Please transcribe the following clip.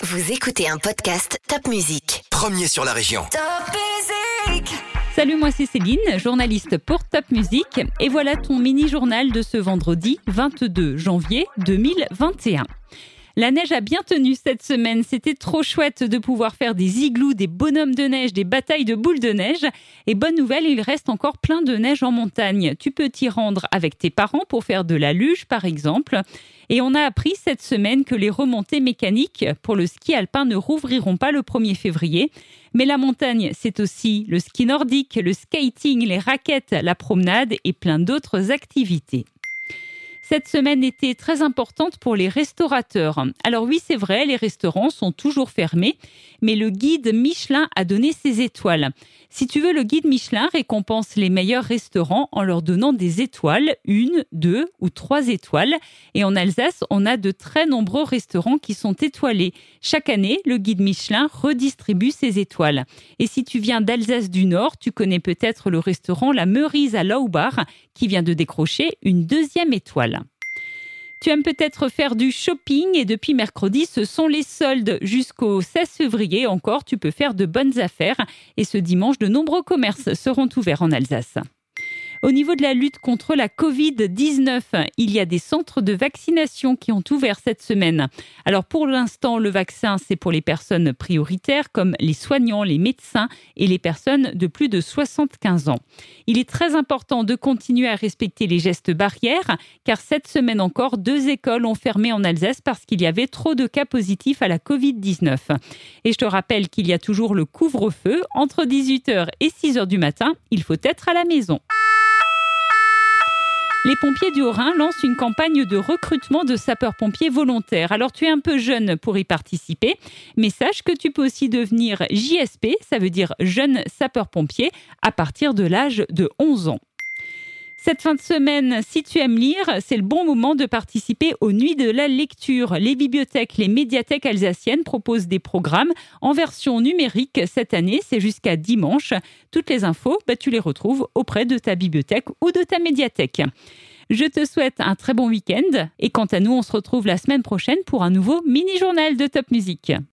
Vous écoutez un podcast Top Music. Premier sur la région. Top Music Salut, moi c'est Céline, journaliste pour Top Music, et voilà ton mini-journal de ce vendredi 22 janvier 2021. La neige a bien tenu cette semaine. C'était trop chouette de pouvoir faire des igloos, des bonhommes de neige, des batailles de boules de neige. Et bonne nouvelle, il reste encore plein de neige en montagne. Tu peux t'y rendre avec tes parents pour faire de la luge, par exemple. Et on a appris cette semaine que les remontées mécaniques pour le ski alpin ne rouvriront pas le 1er février. Mais la montagne, c'est aussi le ski nordique, le skating, les raquettes, la promenade et plein d'autres activités. Cette semaine était très importante pour les restaurateurs. Alors oui, c'est vrai, les restaurants sont toujours fermés, mais le guide Michelin a donné ses étoiles. Si tu veux, le guide Michelin récompense les meilleurs restaurants en leur donnant des étoiles, une, deux ou trois étoiles. Et en Alsace, on a de très nombreux restaurants qui sont étoilés. Chaque année, le guide Michelin redistribue ses étoiles. Et si tu viens d'Alsace du Nord, tu connais peut-être le restaurant La Meurise à Laubach qui vient de décrocher une deuxième étoile. Tu aimes peut-être faire du shopping et depuis mercredi, ce sont les soldes. Jusqu'au 16 février encore, tu peux faire de bonnes affaires et ce dimanche, de nombreux commerces seront ouverts en Alsace. Au niveau de la lutte contre la Covid-19, il y a des centres de vaccination qui ont ouvert cette semaine. Alors pour l'instant, le vaccin, c'est pour les personnes prioritaires comme les soignants, les médecins et les personnes de plus de 75 ans. Il est très important de continuer à respecter les gestes barrières car cette semaine encore, deux écoles ont fermé en Alsace parce qu'il y avait trop de cas positifs à la Covid-19. Et je te rappelle qu'il y a toujours le couvre-feu entre 18h et 6h du matin. Il faut être à la maison. Les pompiers du Haut-Rhin lancent une campagne de recrutement de sapeurs-pompiers volontaires. Alors tu es un peu jeune pour y participer, mais sache que tu peux aussi devenir JSP, ça veut dire jeune sapeur-pompier, à partir de l'âge de 11 ans. Cette fin de semaine, si tu aimes lire, c'est le bon moment de participer aux Nuits de la lecture. Les bibliothèques, les médiathèques alsaciennes proposent des programmes en version numérique cette année. C'est jusqu'à dimanche. Toutes les infos, bah, tu les retrouves auprès de ta bibliothèque ou de ta médiathèque. Je te souhaite un très bon week-end et quant à nous, on se retrouve la semaine prochaine pour un nouveau mini-journal de Top Music.